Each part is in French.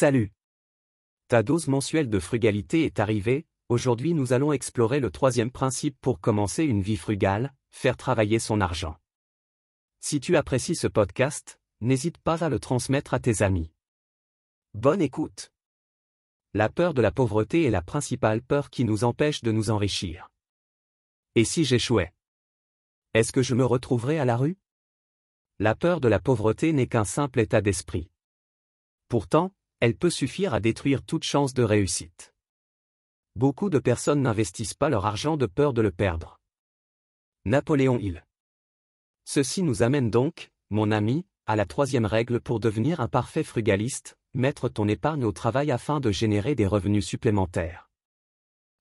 Salut Ta dose mensuelle de frugalité est arrivée, aujourd'hui nous allons explorer le troisième principe pour commencer une vie frugale, faire travailler son argent. Si tu apprécies ce podcast, n'hésite pas à le transmettre à tes amis. Bonne écoute La peur de la pauvreté est la principale peur qui nous empêche de nous enrichir. Et si j'échouais? Est-ce que je me retrouverais à la rue? La peur de la pauvreté n'est qu'un simple état d'esprit. Pourtant, elle peut suffire à détruire toute chance de réussite. Beaucoup de personnes n'investissent pas leur argent de peur de le perdre. Napoléon Hill. Ceci nous amène donc, mon ami, à la troisième règle pour devenir un parfait frugaliste, mettre ton épargne au travail afin de générer des revenus supplémentaires.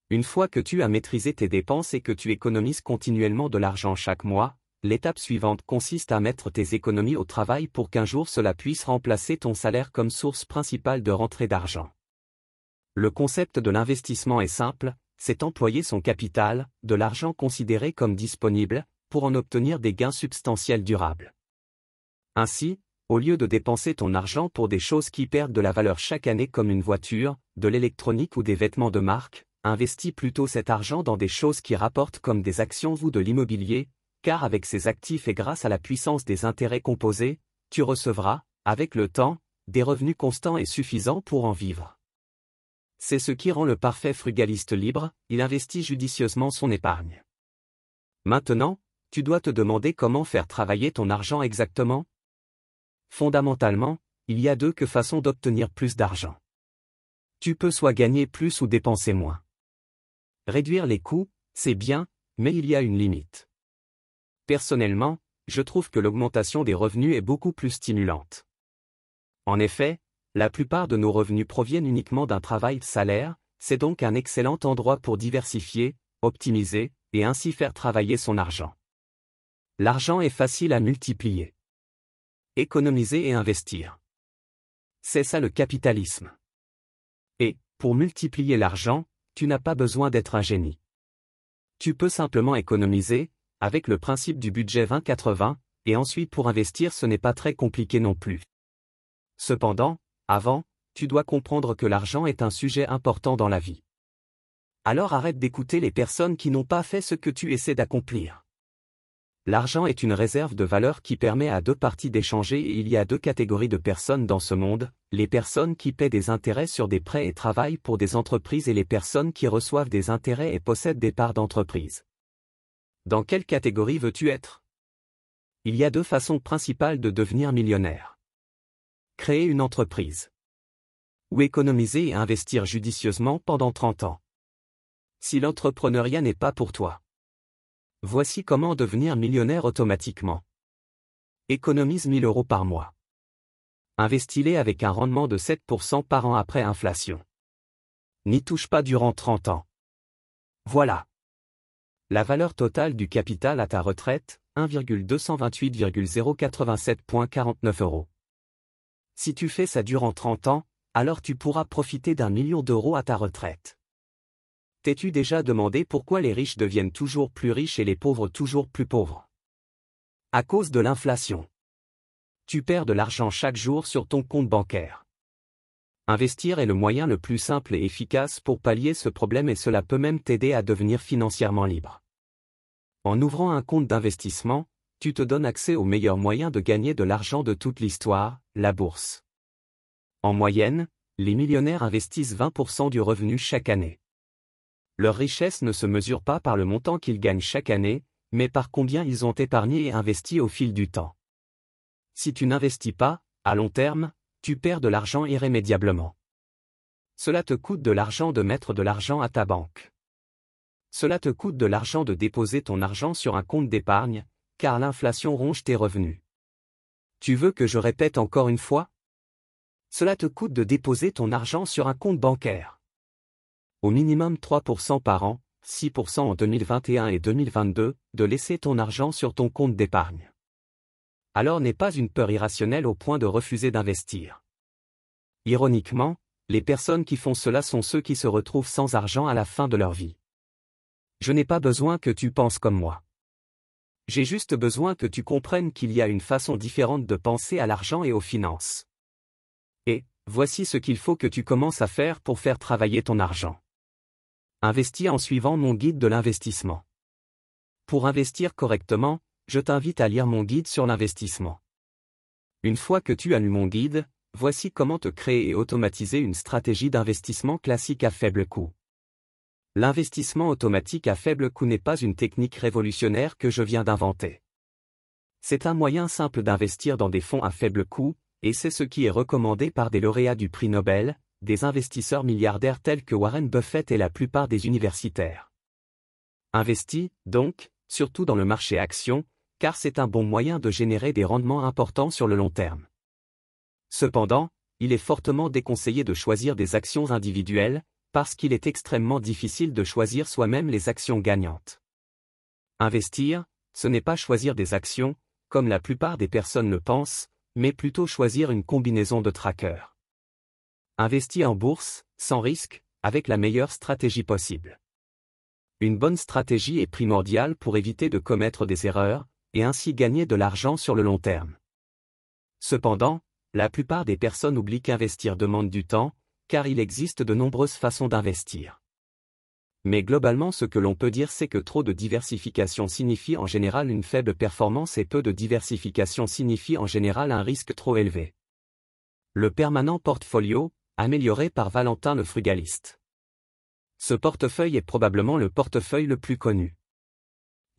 Une fois que tu as maîtrisé tes dépenses et que tu économises continuellement de l'argent chaque mois, L'étape suivante consiste à mettre tes économies au travail pour qu'un jour cela puisse remplacer ton salaire comme source principale de rentrée d'argent. Le concept de l'investissement est simple, c'est employer son capital, de l'argent considéré comme disponible, pour en obtenir des gains substantiels durables. Ainsi, au lieu de dépenser ton argent pour des choses qui perdent de la valeur chaque année comme une voiture, de l'électronique ou des vêtements de marque, investis plutôt cet argent dans des choses qui rapportent comme des actions ou de l'immobilier, car avec ces actifs et grâce à la puissance des intérêts composés, tu recevras, avec le temps, des revenus constants et suffisants pour en vivre. C'est ce qui rend le parfait frugaliste libre, il investit judicieusement son épargne. Maintenant, tu dois te demander comment faire travailler ton argent exactement Fondamentalement, il y a deux que façons d'obtenir plus d'argent. Tu peux soit gagner plus ou dépenser moins. Réduire les coûts, c'est bien, mais il y a une limite. Personnellement, je trouve que l'augmentation des revenus est beaucoup plus stimulante. En effet, la plupart de nos revenus proviennent uniquement d'un travail salaire, c'est donc un excellent endroit pour diversifier, optimiser, et ainsi faire travailler son argent. L'argent est facile à multiplier. Économiser et investir. C'est ça le capitalisme. Et, pour multiplier l'argent, tu n'as pas besoin d'être un génie. Tu peux simplement économiser, avec le principe du budget 20-80, et ensuite pour investir ce n'est pas très compliqué non plus. Cependant, avant, tu dois comprendre que l'argent est un sujet important dans la vie. Alors arrête d'écouter les personnes qui n'ont pas fait ce que tu essaies d'accomplir. L'argent est une réserve de valeur qui permet à deux parties d'échanger et il y a deux catégories de personnes dans ce monde, les personnes qui paient des intérêts sur des prêts et travaillent pour des entreprises et les personnes qui reçoivent des intérêts et possèdent des parts d'entreprise. Dans quelle catégorie veux-tu être? Il y a deux façons principales de devenir millionnaire. Créer une entreprise. Ou économiser et investir judicieusement pendant 30 ans. Si l'entrepreneuriat n'est pas pour toi. Voici comment devenir millionnaire automatiquement. Économise 1000 euros par mois. Investis-les avec un rendement de 7% par an après inflation. N'y touche pas durant 30 ans. Voilà. La valeur totale du capital à ta retraite, 1,228,087.49 euros. Si tu fais ça durant 30 ans, alors tu pourras profiter d'un million d'euros à ta retraite. T'es-tu déjà demandé pourquoi les riches deviennent toujours plus riches et les pauvres toujours plus pauvres? À cause de l'inflation. Tu perds de l'argent chaque jour sur ton compte bancaire. Investir est le moyen le plus simple et efficace pour pallier ce problème et cela peut même t'aider à devenir financièrement libre. En ouvrant un compte d'investissement, tu te donnes accès au meilleur moyen de gagner de l'argent de toute l'histoire, la bourse. En moyenne, les millionnaires investissent 20% du revenu chaque année. Leur richesse ne se mesure pas par le montant qu'ils gagnent chaque année, mais par combien ils ont épargné et investi au fil du temps. Si tu n'investis pas, à long terme, tu perds de l'argent irrémédiablement. Cela te coûte de l'argent de mettre de l'argent à ta banque. Cela te coûte de l'argent de déposer ton argent sur un compte d'épargne, car l'inflation ronge tes revenus. Tu veux que je répète encore une fois? Cela te coûte de déposer ton argent sur un compte bancaire. Au minimum 3% par an, 6% en 2021 et 2022, de laisser ton argent sur ton compte d'épargne alors n'est pas une peur irrationnelle au point de refuser d'investir. Ironiquement, les personnes qui font cela sont ceux qui se retrouvent sans argent à la fin de leur vie. Je n'ai pas besoin que tu penses comme moi. J'ai juste besoin que tu comprennes qu'il y a une façon différente de penser à l'argent et aux finances. Et, voici ce qu'il faut que tu commences à faire pour faire travailler ton argent. Investis en suivant mon guide de l'investissement. Pour investir correctement, je t'invite à lire mon guide sur l'investissement. Une fois que tu as lu mon guide, voici comment te créer et automatiser une stratégie d'investissement classique à faible coût. L'investissement automatique à faible coût n'est pas une technique révolutionnaire que je viens d'inventer. C'est un moyen simple d'investir dans des fonds à faible coût, et c'est ce qui est recommandé par des lauréats du prix Nobel, des investisseurs milliardaires tels que Warren Buffett et la plupart des universitaires. Investis, donc, surtout dans le marché action, car c'est un bon moyen de générer des rendements importants sur le long terme. Cependant, il est fortement déconseillé de choisir des actions individuelles, parce qu'il est extrêmement difficile de choisir soi-même les actions gagnantes. Investir, ce n'est pas choisir des actions, comme la plupart des personnes le pensent, mais plutôt choisir une combinaison de trackers. Investir en bourse, sans risque, avec la meilleure stratégie possible. Une bonne stratégie est primordiale pour éviter de commettre des erreurs, et ainsi gagner de l'argent sur le long terme. Cependant, la plupart des personnes oublient qu'investir demande du temps, car il existe de nombreuses façons d'investir. Mais globalement ce que l'on peut dire c'est que trop de diversification signifie en général une faible performance et peu de diversification signifie en général un risque trop élevé. Le permanent portfolio, amélioré par Valentin le frugaliste. Ce portefeuille est probablement le portefeuille le plus connu.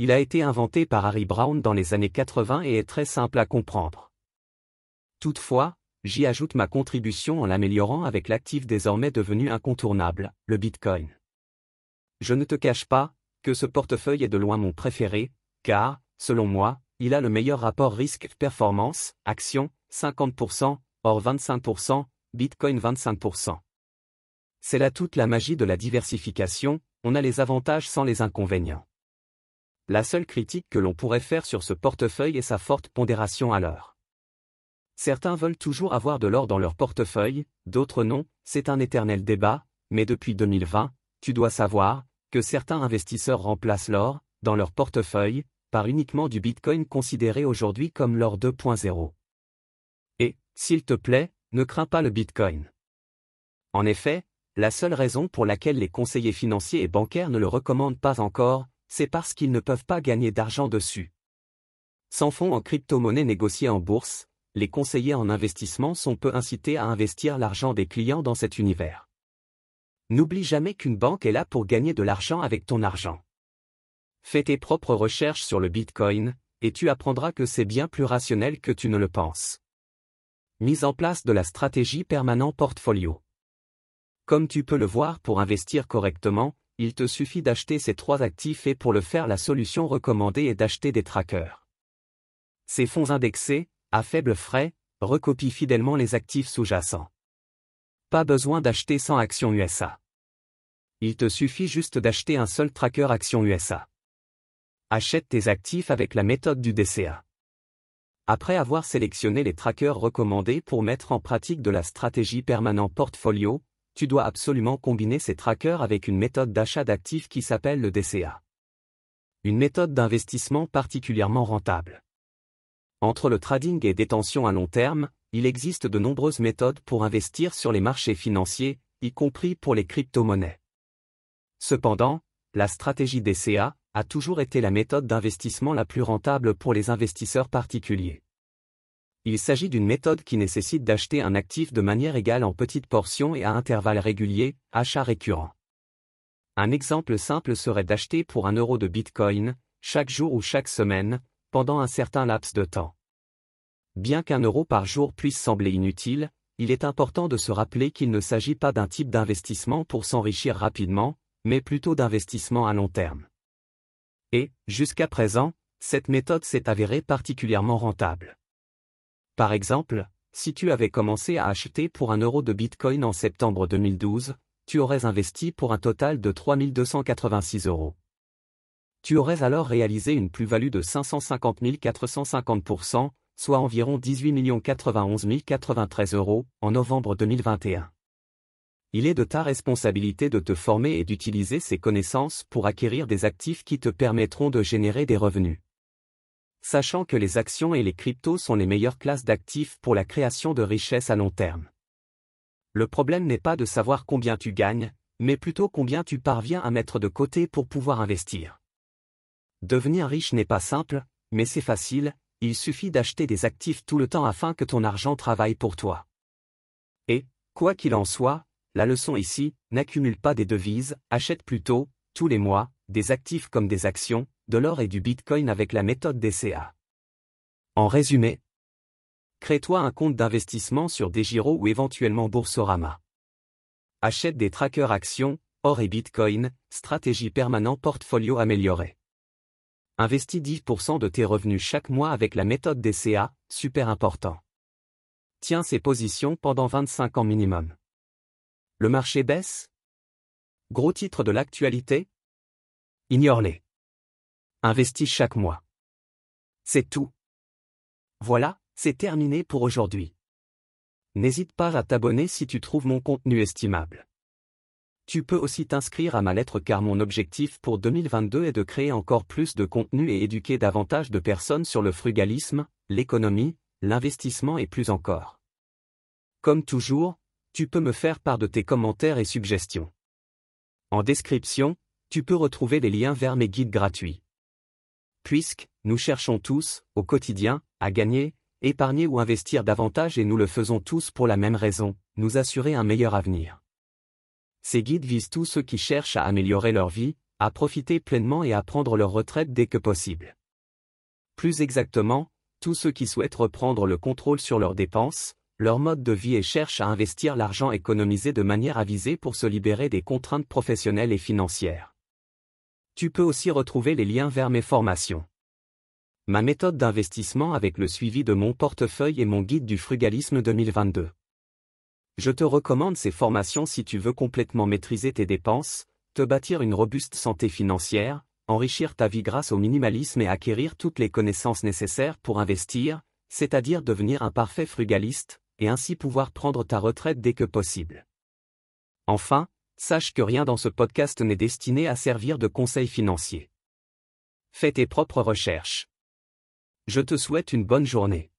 Il a été inventé par Harry Brown dans les années 80 et est très simple à comprendre. Toutefois, j'y ajoute ma contribution en l'améliorant avec l'actif désormais devenu incontournable, le Bitcoin. Je ne te cache pas, que ce portefeuille est de loin mon préféré, car, selon moi, il a le meilleur rapport risque-performance, action, 50%, or 25%, Bitcoin 25%. C'est là toute la magie de la diversification, on a les avantages sans les inconvénients. La seule critique que l'on pourrait faire sur ce portefeuille est sa forte pondération à l'heure. Certains veulent toujours avoir de l'or dans leur portefeuille, d'autres non, c'est un éternel débat, mais depuis 2020, tu dois savoir, que certains investisseurs remplacent l'or, dans leur portefeuille, par uniquement du Bitcoin considéré aujourd'hui comme l'or 2.0. Et, s'il te plaît, ne crains pas le Bitcoin. En effet, la seule raison pour laquelle les conseillers financiers et bancaires ne le recommandent pas encore, c'est parce qu'ils ne peuvent pas gagner d'argent dessus. Sans fonds en crypto-monnaie négociés en bourse, les conseillers en investissement sont peu incités à investir l'argent des clients dans cet univers. N'oublie jamais qu'une banque est là pour gagner de l'argent avec ton argent. Fais tes propres recherches sur le Bitcoin, et tu apprendras que c'est bien plus rationnel que tu ne le penses. Mise en place de la stratégie permanent portfolio. Comme tu peux le voir pour investir correctement, il te suffit d'acheter ces trois actifs et pour le faire la solution recommandée est d'acheter des trackers. Ces fonds indexés, à faible frais, recopient fidèlement les actifs sous-jacents. Pas besoin d'acheter 100 actions USA. Il te suffit juste d'acheter un seul tracker action USA. Achète tes actifs avec la méthode du DCA. Après avoir sélectionné les trackers recommandés pour mettre en pratique de la stratégie permanent portfolio, tu dois absolument combiner ces trackers avec une méthode d'achat d'actifs qui s'appelle le DCA. Une méthode d'investissement particulièrement rentable. Entre le trading et détention à long terme, il existe de nombreuses méthodes pour investir sur les marchés financiers, y compris pour les crypto-monnaies. Cependant, la stratégie DCA a toujours été la méthode d'investissement la plus rentable pour les investisseurs particuliers. Il s'agit d'une méthode qui nécessite d'acheter un actif de manière égale en petites portions et à intervalles réguliers, achat récurrent. Un exemple simple serait d'acheter pour un euro de Bitcoin, chaque jour ou chaque semaine, pendant un certain laps de temps. Bien qu'un euro par jour puisse sembler inutile, il est important de se rappeler qu'il ne s'agit pas d'un type d'investissement pour s'enrichir rapidement, mais plutôt d'investissement à long terme. Et, jusqu'à présent, cette méthode s'est avérée particulièrement rentable. Par exemple, si tu avais commencé à acheter pour un euro de Bitcoin en septembre 2012, tu aurais investi pour un total de 3286 euros. Tu aurais alors réalisé une plus-value de 550 450%, soit environ 18 91 093 euros, en novembre 2021. Il est de ta responsabilité de te former et d'utiliser ces connaissances pour acquérir des actifs qui te permettront de générer des revenus sachant que les actions et les cryptos sont les meilleures classes d'actifs pour la création de richesses à long terme. Le problème n'est pas de savoir combien tu gagnes, mais plutôt combien tu parviens à mettre de côté pour pouvoir investir. Devenir riche n'est pas simple, mais c'est facile, il suffit d'acheter des actifs tout le temps afin que ton argent travaille pour toi. Et, quoi qu'il en soit, la leçon ici, n'accumule pas des devises, achète plutôt, tous les mois, des actifs comme des actions, de l'or et du bitcoin avec la méthode DCA. En résumé, crée-toi un compte d'investissement sur Desgiro ou éventuellement Boursorama. Achète des trackers actions, or et bitcoin, stratégie permanent portfolio amélioré. Investis 10% de tes revenus chaque mois avec la méthode DCA, super important. Tiens ces positions pendant 25 ans minimum. Le marché baisse Gros titre de l'actualité Ignore-les. Investis chaque mois. C'est tout. Voilà, c'est terminé pour aujourd'hui. N'hésite pas à t'abonner si tu trouves mon contenu estimable. Tu peux aussi t'inscrire à ma lettre car mon objectif pour 2022 est de créer encore plus de contenu et éduquer davantage de personnes sur le frugalisme, l'économie, l'investissement et plus encore. Comme toujours, tu peux me faire part de tes commentaires et suggestions. En description, tu peux retrouver les liens vers mes guides gratuits. Puisque, nous cherchons tous, au quotidien, à gagner, épargner ou investir davantage et nous le faisons tous pour la même raison, nous assurer un meilleur avenir. Ces guides visent tous ceux qui cherchent à améliorer leur vie, à profiter pleinement et à prendre leur retraite dès que possible. Plus exactement, tous ceux qui souhaitent reprendre le contrôle sur leurs dépenses, leur mode de vie et cherchent à investir l'argent économisé de manière avisée pour se libérer des contraintes professionnelles et financières. Tu peux aussi retrouver les liens vers mes formations. Ma méthode d'investissement avec le suivi de mon portefeuille et mon guide du frugalisme 2022. Je te recommande ces formations si tu veux complètement maîtriser tes dépenses, te bâtir une robuste santé financière, enrichir ta vie grâce au minimalisme et acquérir toutes les connaissances nécessaires pour investir, c'est-à-dire devenir un parfait frugaliste, et ainsi pouvoir prendre ta retraite dès que possible. Enfin, sache que rien dans ce podcast n'est destiné à servir de conseil financier. Fais tes propres recherches. Je te souhaite une bonne journée.